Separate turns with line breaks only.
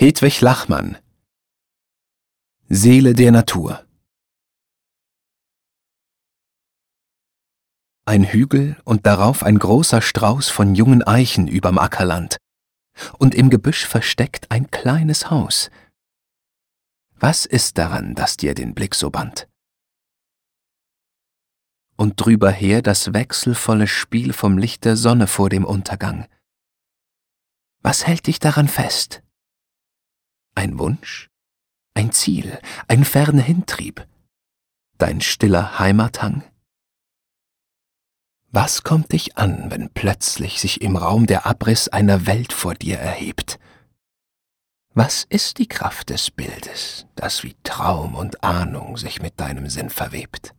Hedwig Lachmann Seele der Natur Ein Hügel und darauf ein großer Strauß von jungen Eichen überm Ackerland, und im Gebüsch versteckt ein kleines Haus. Was ist daran, das dir den Blick so band? Und drüber her das wechselvolle Spiel vom Licht der Sonne vor dem Untergang. Was hält dich daran fest? Ein Wunsch? Ein Ziel? Ein ferner Hintrieb? Dein stiller Heimathang? Was kommt dich an, wenn plötzlich sich im Raum der Abriss einer Welt vor dir erhebt? Was ist die Kraft des Bildes, das wie Traum und Ahnung sich mit deinem Sinn verwebt?